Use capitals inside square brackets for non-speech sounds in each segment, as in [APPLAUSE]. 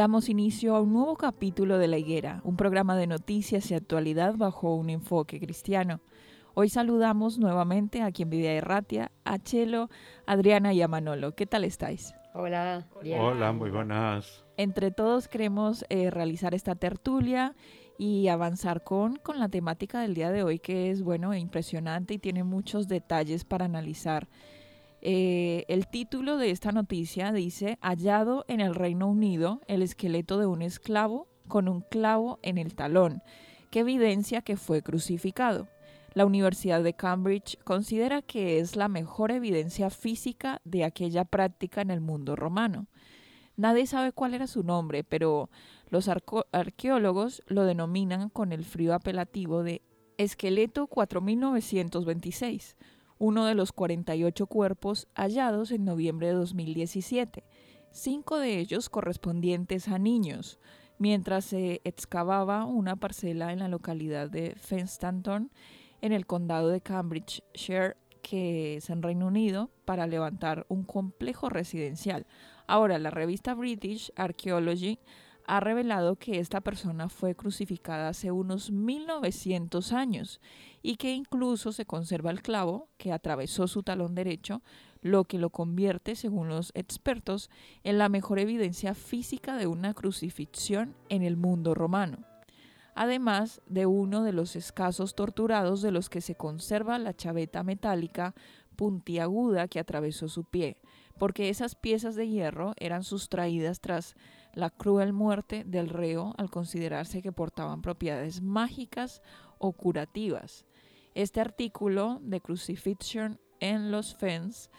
Damos inicio a un nuevo capítulo de La Higuera, un programa de noticias y actualidad bajo un enfoque cristiano. Hoy saludamos nuevamente a quien vive Erratia, a Chelo, Adriana y a Manolo. ¿Qué tal estáis? Hola. Hola, muy buenas. Entre todos queremos eh, realizar esta tertulia y avanzar con, con la temática del día de hoy que es bueno e impresionante y tiene muchos detalles para analizar. Eh, el título de esta noticia dice hallado en el Reino Unido el esqueleto de un esclavo con un clavo en el talón, que evidencia que fue crucificado. La Universidad de Cambridge considera que es la mejor evidencia física de aquella práctica en el mundo romano. Nadie sabe cuál era su nombre, pero los arqueólogos lo denominan con el frío apelativo de esqueleto 4926, uno de los 48 cuerpos hallados en noviembre de 2017, cinco de ellos correspondientes a niños, mientras se excavaba una parcela en la localidad de Fenstanton, en el condado de Cambridgeshire, que es en Reino Unido, para levantar un complejo residencial. Ahora, la revista British Archaeology ha revelado que esta persona fue crucificada hace unos 1900 años y que incluso se conserva el clavo que atravesó su talón derecho, lo que lo convierte, según los expertos, en la mejor evidencia física de una crucifixión en el mundo romano. Además de uno de los escasos torturados de los que se conserva la chaveta metálica puntiaguda que atravesó su pie, porque esas piezas de hierro eran sustraídas tras la cruel muerte del reo al considerarse que portaban propiedades mágicas o curativas. Este artículo de Crucifixion en los Fens,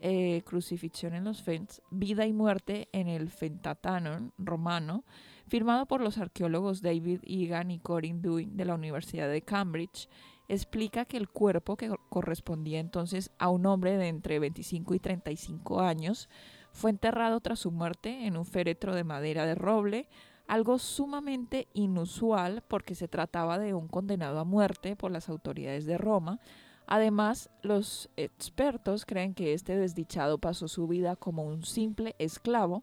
eh, Crucifixión en los Fens, Vida y Muerte en el Fentatanon romano, firmado por los arqueólogos David Egan y Corinne Dewey de la Universidad de Cambridge, explica que el cuerpo, que correspondía entonces a un hombre de entre 25 y 35 años, fue enterrado tras su muerte en un féretro de madera de roble, algo sumamente inusual porque se trataba de un condenado a muerte por las autoridades de Roma. Además, los expertos creen que este desdichado pasó su vida como un simple esclavo,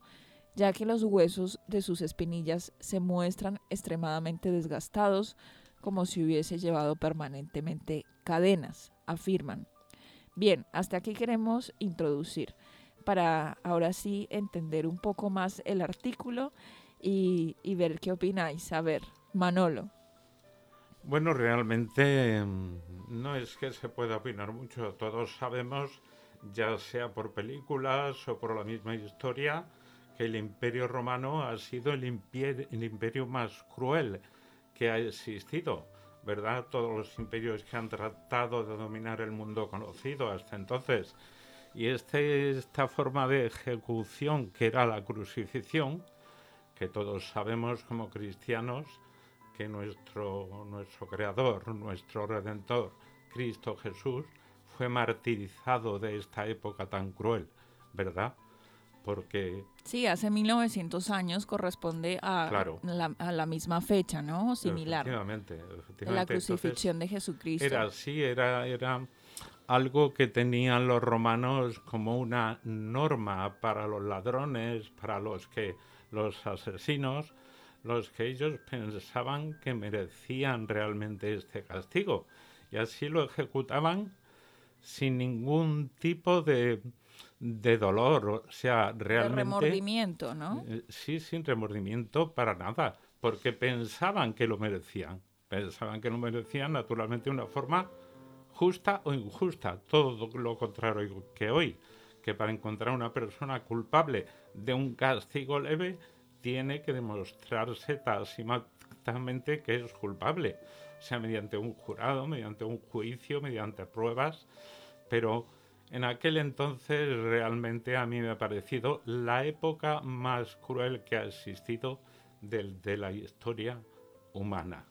ya que los huesos de sus espinillas se muestran extremadamente desgastados, como si hubiese llevado permanentemente cadenas, afirman. Bien, hasta aquí queremos introducir para ahora sí entender un poco más el artículo y, ver qué opináis. A ver, Manolo. Bueno, realmente mm, no es que se pueda opinar mucho. Todos sabemos, ya sea por películas o por la misma historia, que el imperio romano ha sido el imperio más cruel que ha existido. ¿Verdad? Todos los imperios que han tratado de dominar el mundo conocido hasta entonces y este, esta forma de ejecución, que era la crucifixión, que todos sabemos como cristianos que nuestro, nuestro Creador, nuestro Redentor, Cristo Jesús, fue martirizado de esta época tan cruel, ¿verdad? Porque... Sí, hace 1900 años corresponde a, la, a la, misma fecha, ¿no? Similar. Efectivamente. La crucifixión de Jesucristo. Era así, era, era algo que tenían los romanos como una norma para los ladrones, para los que los asesinos, los que ellos pensaban que merecían realmente este castigo. Y así lo ejecutaban sin ningún tipo de, de dolor, o sea, realmente... De remordimiento, ¿no? Eh, sí, sin remordimiento para nada, porque pensaban que lo merecían. Pensaban que lo merecían, naturalmente, de una forma justa o injusta, todo lo contrario que hoy, que para encontrar una persona culpable de un castigo leve, tiene que demostrarse tácitamente que es culpable, sea mediante un jurado, mediante un juicio, mediante pruebas, pero en aquel entonces realmente a mí me ha parecido la época más cruel que ha existido de la historia humana.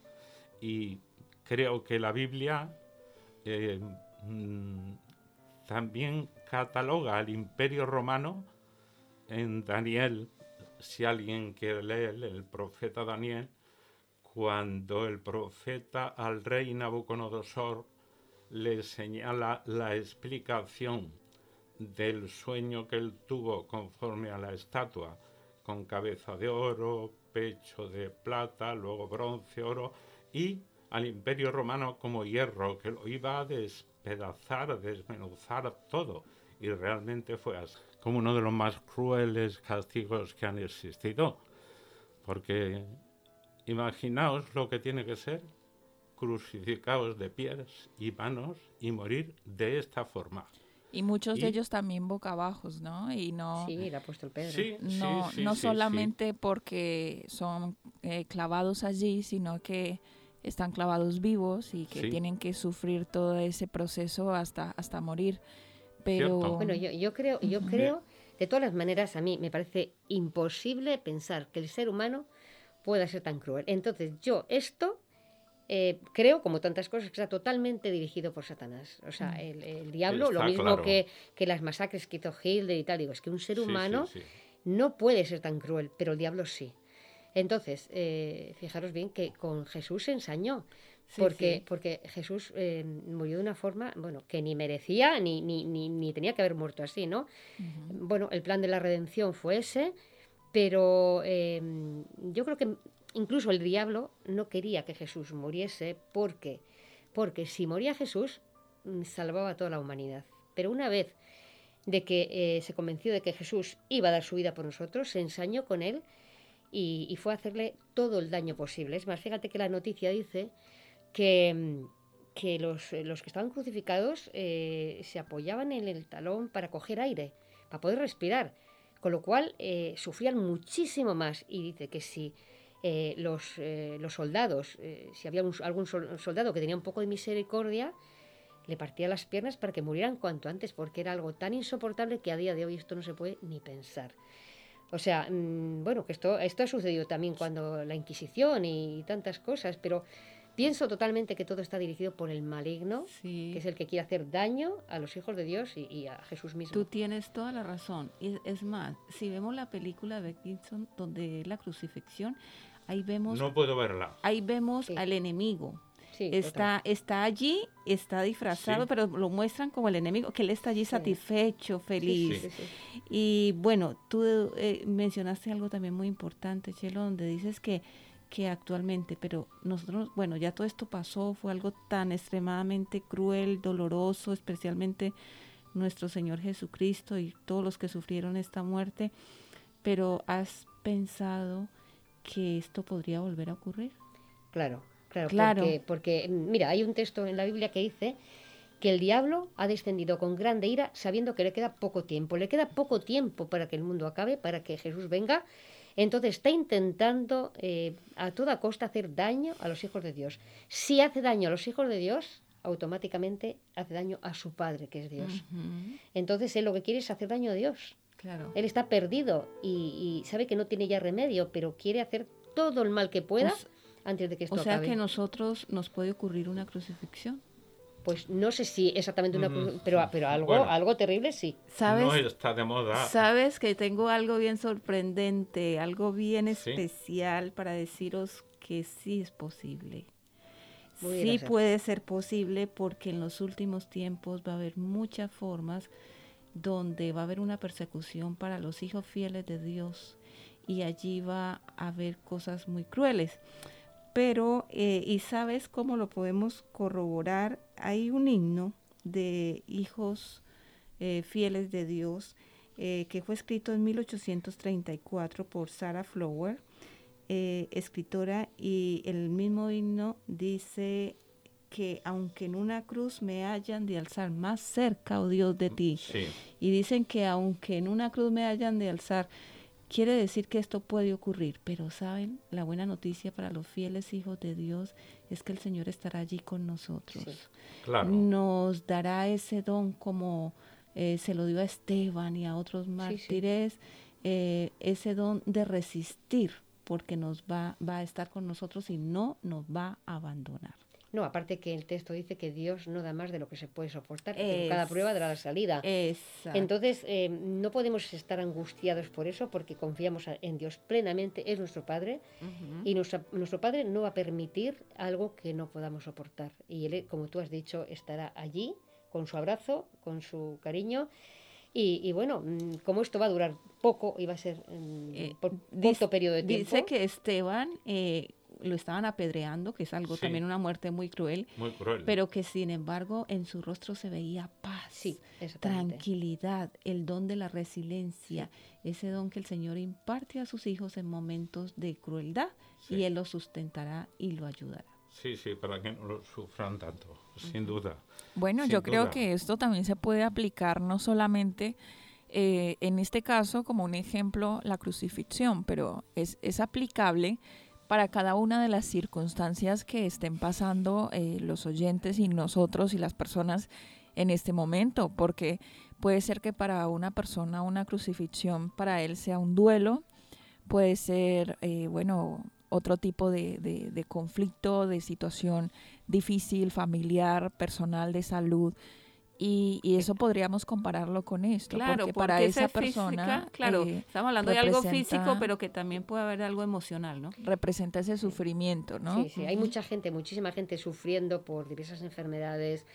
Y creo que la Biblia eh, mm, también cataloga al imperio romano en Daniel, si alguien quiere leer el profeta Daniel, cuando el profeta al rey Nabucodonosor le señala la explicación del sueño que él tuvo conforme a la estatua, con cabeza de oro, pecho de plata, luego bronce, oro, y al imperio romano como hierro, que lo iba a despedazar, desmenuzar todo. Y realmente fue así, como uno de los más crueles castigos que han existido. Porque imaginaos lo que tiene que ser crucificados de pies y manos y morir de esta forma. Y muchos de ellos también boca abajo, ¿no? Y no, sí, le ha puesto el Pedro. no, no solamente porque son eh, clavados allí, sino que están clavados vivos y que tienen que sufrir todo ese proceso hasta, hasta morir. Pero bueno, yo, yo creo, yo creo, de todas las maneras, a mí me parece imposible pensar que el ser humano pueda ser tan cruel. Entonces, yo esto eh, creo, como tantas cosas, que está totalmente dirigido por Satanás. O sea, el, diablo, lo mismo que, que, las masacres que hizo Hitler y tal, digo, es que un ser humano no puede ser tan cruel, pero el diablo sí. Entonces, eh, fijaros bien que con Jesús se ensañó. porque, porque Jesús eh, murió de una forma, bueno, que ni merecía ni, ni, ni, tenía que haber muerto así, ¿no? Bueno, el plan de la redención fue ese, pero yo creo que incluso el diablo no quería que Jesús muriese porque, porque si moría Jesús, mm, salvaba a toda la humanidad. Pero una vez de que eh, se convenció de que Jesús iba a dar su vida por nosotros, se ensañó con él y, fue a hacerle todo el daño posible. Es más, fíjate que la noticia dice que, mm, que los, los, que estaban crucificados eh, se apoyaban en el talón para coger aire, para poder respirar, con lo cual eh, sufrían muchísimo más. Y dice que si eh, los, los, soldados, si había algún soldado que tenía un poco de misericordia, le partía las piernas para que murieran cuanto antes, porque era algo tan insoportable que a día de hoy esto no se puede ni pensar. O sea, mm, bueno, que esto, esto ha sucedido también cuando la Inquisición y tantas cosas, pero pienso totalmente que todo está dirigido por el maligno, que es el que quiere hacer daño a los hijos de Dios y, a Jesús mismo. Tú tienes toda la razón. Y es más, si vemos la película de Gibson, donde la crucifixión, ahí vemos... No puedo verla. Ahí vemos al enemigo. Está, está allí, está disfrazado, pero lo muestran como el enemigo, que él está allí satisfecho, feliz. y bueno, tú eh, mencionaste algo también muy importante, Chelo, donde dices que, que actualmente, pero nosotros, bueno, ya todo esto pasó, fue algo tan extremadamente cruel, doloroso, especialmente nuestro Señor Jesucristo y todos los que sufrieron esta muerte, pero ¿has pensado que esto podría volver a ocurrir? Claro, Claro, Porque, mira, hay un texto en la Biblia que dice que el diablo ha descendido con grande ira sabiendo que le queda poco tiempo. Le queda poco tiempo para que el mundo acabe, para que Jesús venga. Entonces está intentando eh, a toda costa hacer daño a los hijos de Dios. Si hace daño a los hijos de Dios, automáticamente hace daño a su Padre, que es Dios. Entonces él lo que quiere es hacer daño a Dios. Claro. Él está perdido y, sabe que no tiene ya remedio, pero quiere hacer todo el mal que pueda. Pues, antes de que esto O sea que nosotros nos puede ocurrir una crucifixión. pues no sé si exactamente una cruz, pero, pero algo, algo terrible sí. ¿Sabes? No está de moda. Sabes que tengo algo bien sorprendente, algo bien especial para deciros que sí es posible. sí puede ser posible porque en los últimos tiempos va a haber muchas formas donde va a haber una persecución para los hijos fieles de Dios y allí va a haber cosas muy crueles. Pero, eh, ¿y sabes cómo lo podemos corroborar? Hay un himno de hijos eh, fieles de Dios eh, que fue escrito en 1834 por Sarah Flower, escritora, y el mismo himno dice que aunque en una cruz me hayan de alzar más cerca, oh Dios, de ti. Y dicen que aunque en una cruz me hayan de alzar, quiere decir que esto puede ocurrir. Pero saben, la buena noticia para los fieles hijos de Dios es que el Señor estará allí con nosotros. Nos dará ese don como eh, se lo dio a Esteban y a otros mártires, eh, ese don de resistir, porque nos va, va a estar con nosotros y no nos va a abandonar. No, aparte que el texto dice que Dios no da más de lo que se puede soportar, cada prueba dará la salida. Entonces, eh, no podemos estar angustiados por eso porque confiamos en Dios plenamente, es nuestro Padre, y nuestro Padre no va a permitir algo que no podamos soportar. Y Él, como tú has dicho, estará allí con su abrazo, con su cariño. Y, bueno, mm, como esto va a durar poco y va a ser mm, eh, por corto periodo de tiempo. Dice que Esteban eh, lo estaban apedreando, que es algo también una muerte muy cruel, pero que sin embargo en su rostro se veía paz, tranquilidad, el don de la resiliencia, ese don que el Señor imparte a sus hijos en momentos de crueldad y Él lo sustentará y lo ayudará. Sí, sí, para que no lo sufran tanto, sin duda. Bueno, yo creo que esto también se puede aplicar no solamente eh, en este caso como un ejemplo la crucifixión, pero es, es aplicable para cada una de las circunstancias que estén pasando eh, los oyentes y nosotros y las personas en este momento, porque puede ser que para una persona una crucifixión para él sea un duelo, puede ser, eh, bueno, otro tipo de, conflicto, de situación difícil, familiar, personal, de salud. Y, eso podríamos compararlo con esto, claro, porque, para esa persona, claro, eh, estamos hablando de algo físico, pero que también puede haber algo emocional, ¿no? Representa ese sufrimiento, ¿no? Sí, sí, hay mucha gente, muchísima gente sufriendo por diversas enfermedades,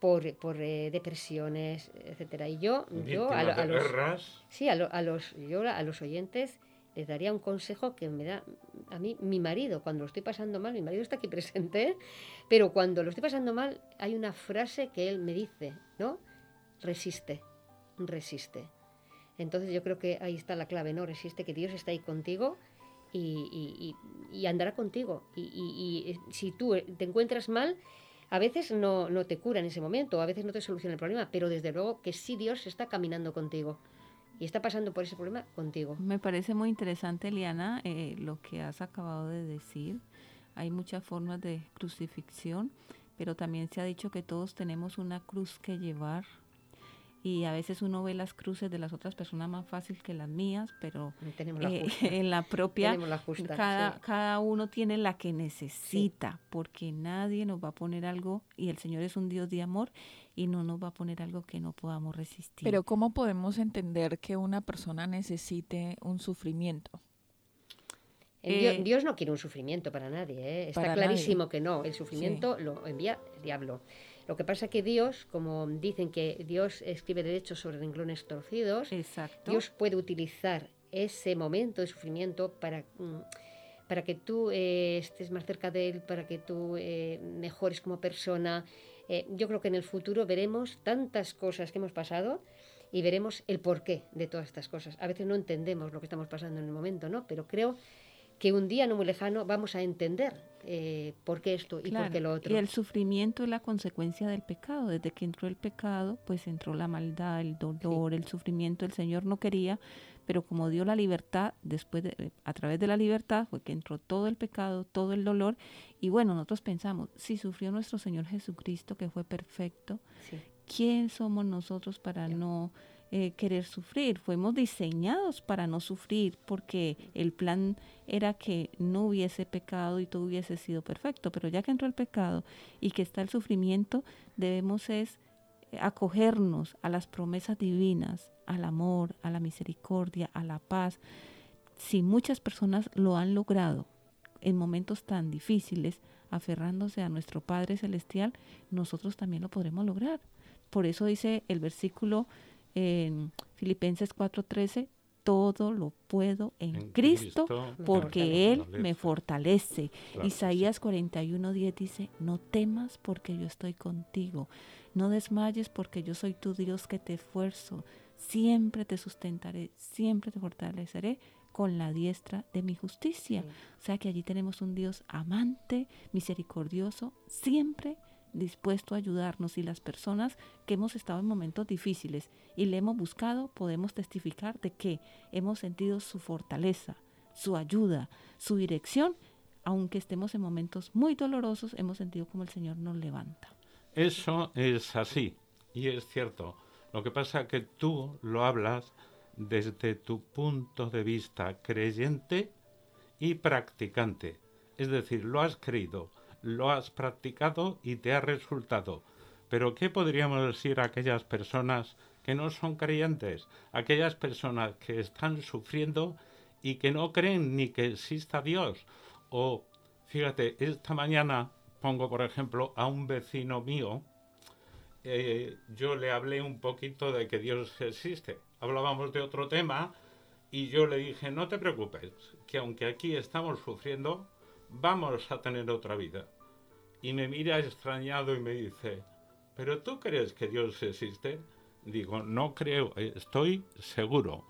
por, por eh, depresiones, etcétera. Y yo, yo a, los, sí, a, los, yo a los oyentes les daría un consejo que me da a mí mi marido cuando lo estoy pasando mal, mi marido está aquí presente, pero cuando lo estoy pasando mal hay una frase que él me dice, ¿no? Resiste, resiste. Entonces yo creo que ahí está la clave, ¿no? Resiste, que Dios está ahí contigo y, andará contigo. Y, si tú te encuentras mal, a veces no, no te cura en ese momento, a veces no te soluciona el problema, pero desde luego que sí Dios está caminando contigo y está pasando por ese problema contigo. Me parece muy interesante, Eliana, eh, lo que has acabado de decir. Hay muchas formas de crucifixión, pero también se ha dicho que todos tenemos una cruz que llevar y a veces uno ve las cruces de las otras personas más fácil que las mías, pero eh, [LAUGHS] en la propia, cada, cada uno tiene la que necesita, porque nadie nos va a poner algo, y el Señor es un Dios de amor, y no nos va a poner algo que no podamos resistir. Pero ¿cómo podemos entender que una persona necesite un sufrimiento? Eh, Dios, no quiere un sufrimiento para nadie, ¿eh? está clarísimo que no, el sufrimiento lo envía el diablo. Lo que pasa es que Dios, como dicen que Dios escribe derechos sobre renglones torcidos, Dios puede utilizar ese momento de sufrimiento para, mm, para que tú eh, estés más cerca de Él, para que tú eh, mejores como persona. Eh, yo creo que en el futuro veremos tantas cosas que hemos pasado y veremos el porqué de todas estas cosas. A veces no entendemos lo que estamos pasando en el momento, ¿no? Pero creo que un día no muy lejano vamos a entender eh, por qué esto y por qué lo otro. Y el sufrimiento es la consecuencia del pecado. Desde que entró el pecado, pues entró la maldad, el dolor, el sufrimiento. El Señor no quería, pero como dio la libertad, después de, a través de la libertad fue que entró todo el pecado, todo el dolor. Y bueno, nosotros pensamos, si sufrió nuestro Señor Jesucristo, que fue perfecto, ¿quién somos nosotros para no eh, querer sufrir, fuimos diseñados para no sufrir, porque el plan era que no hubiese pecado y todo hubiese sido perfecto, pero ya que entró el pecado y que está el sufrimiento, debemos es acogernos a las promesas divinas, al amor, a la misericordia, a la paz. Si muchas personas lo han logrado en momentos tan difíciles, aferrándose a nuestro Padre Celestial, nosotros también lo podremos lograr. Por eso dice el versículo en Filipenses 4:13, todo lo puedo en, Cristo, porque Él me fortalece. Isaías 41:10 dice, no temas porque yo estoy contigo, no desmayes porque yo soy tu Dios que te esfuerzo, siempre te sustentaré, siempre te fortaleceré con la diestra de mi justicia. O sea que allí tenemos un Dios amante, misericordioso, siempre dispuesto a ayudarnos y las personas que hemos estado en momentos difíciles y le hemos buscado, podemos testificar de que hemos sentido su fortaleza, su ayuda, su dirección, aunque estemos en momentos muy dolorosos, hemos sentido como el Señor nos levanta. Eso es así y es cierto. Lo que pasa es que tú lo hablas desde tu punto de vista creyente y practicante. Es decir, lo has creído, lo has practicado y te ha resultado. Pero ¿qué podríamos decir a aquellas personas que no son creyentes? Aquellas personas que están sufriendo y que no creen ni que exista Dios. O, fíjate, esta mañana pongo por ejemplo a un vecino mío, eh, yo le hablé un poquito de que Dios existe. Hablábamos de otro tema y yo le dije, no te preocupes, que aunque aquí estamos sufriendo, vamos a tener otra vida. Y me mira extrañado y me dice, ¿pero tú crees que Dios existe? Digo, no creo, estoy seguro.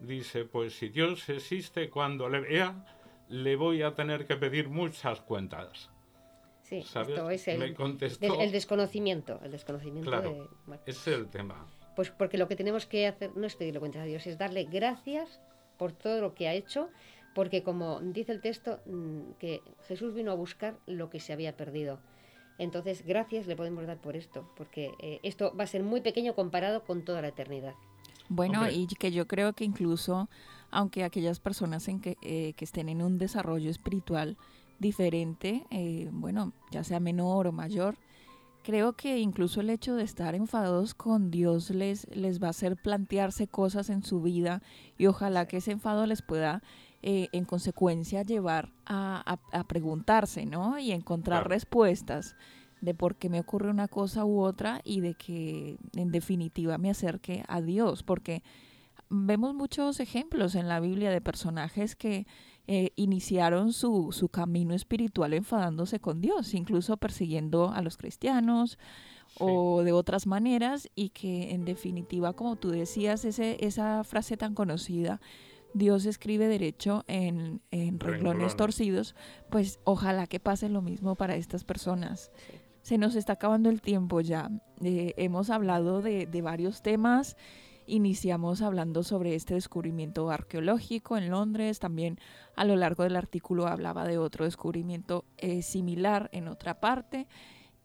Dice, pues si Dios existe cuando le vea, le voy a tener que pedir muchas cuentas. Sí, esto es el, el, desconocimiento, el desconocimiento de Ese es el tema. Pues porque lo que tenemos que hacer no es pedirle cuentas a Dios, es darle gracias por todo lo que ha hecho porque como dice el texto, mm, que Jesús vino a buscar lo que se había perdido. Entonces, gracias le podemos dar por esto, porque eh, esto va a ser muy pequeño comparado con toda la eternidad. Bueno, y que yo creo que incluso, aunque aquellas personas en que, eh, que estén en un desarrollo espiritual diferente, eh, bueno, ya sea menor o mayor, creo que incluso el hecho de estar enfadados con Dios les, les va a hacer plantearse cosas en su vida y ojalá que ese enfado les pueda eh, en consecuencia llevar a, preguntarse, ¿no? Y encontrar respuestas de por qué me ocurre una cosa u otra y de que en definitiva me acerque a Dios, porque vemos muchos ejemplos en la Biblia de personajes que eh, iniciaron su, su, camino espiritual enfadándose con Dios, incluso persiguiendo a los cristianos o de otras maneras y que en definitiva, como tú decías, ese, esa frase tan conocida, Dios escribe derecho en, en renglones torcidos, pues ojalá que pase lo mismo para estas personas. Se nos está acabando el tiempo ya. Eh, hemos hablado de, varios temas. Iniciamos hablando sobre este descubrimiento arqueológico en Londres. También a lo largo del artículo hablaba de otro descubrimiento eh, similar en otra parte.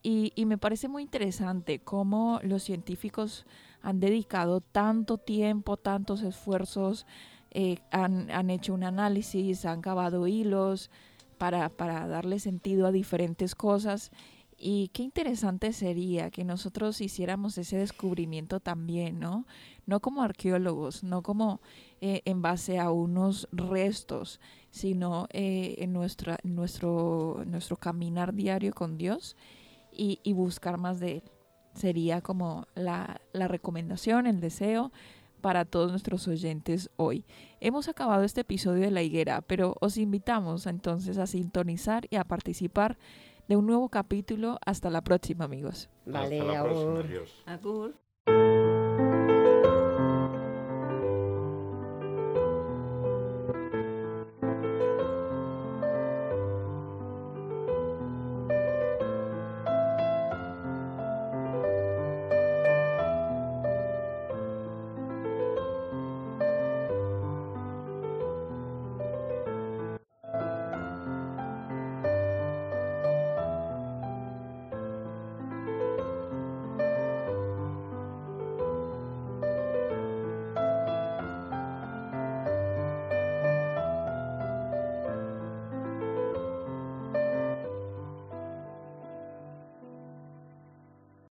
Y, y, me parece muy interesante cómo los científicos han dedicado tanto tiempo, tantos esfuerzos eh, han, hecho un análisis, han cavado hilos para, para darle sentido a diferentes cosas. Y qué interesante sería que nosotros hiciéramos ese descubrimiento también, ¿no? No como arqueólogos, no como eh, en base a unos restos, sino eh, en nuestra, nuestro, nuestro caminar diario con Dios y, y buscar más de Él. Sería como la, la recomendación, el deseo para todos nuestros oyentes hoy. Hemos acabado este episodio de La Higuera, pero os invitamos entonces a sintonizar y a participar de un nuevo capítulo. Hasta la próxima, amigos. Vale, Hasta la próxima, Agur.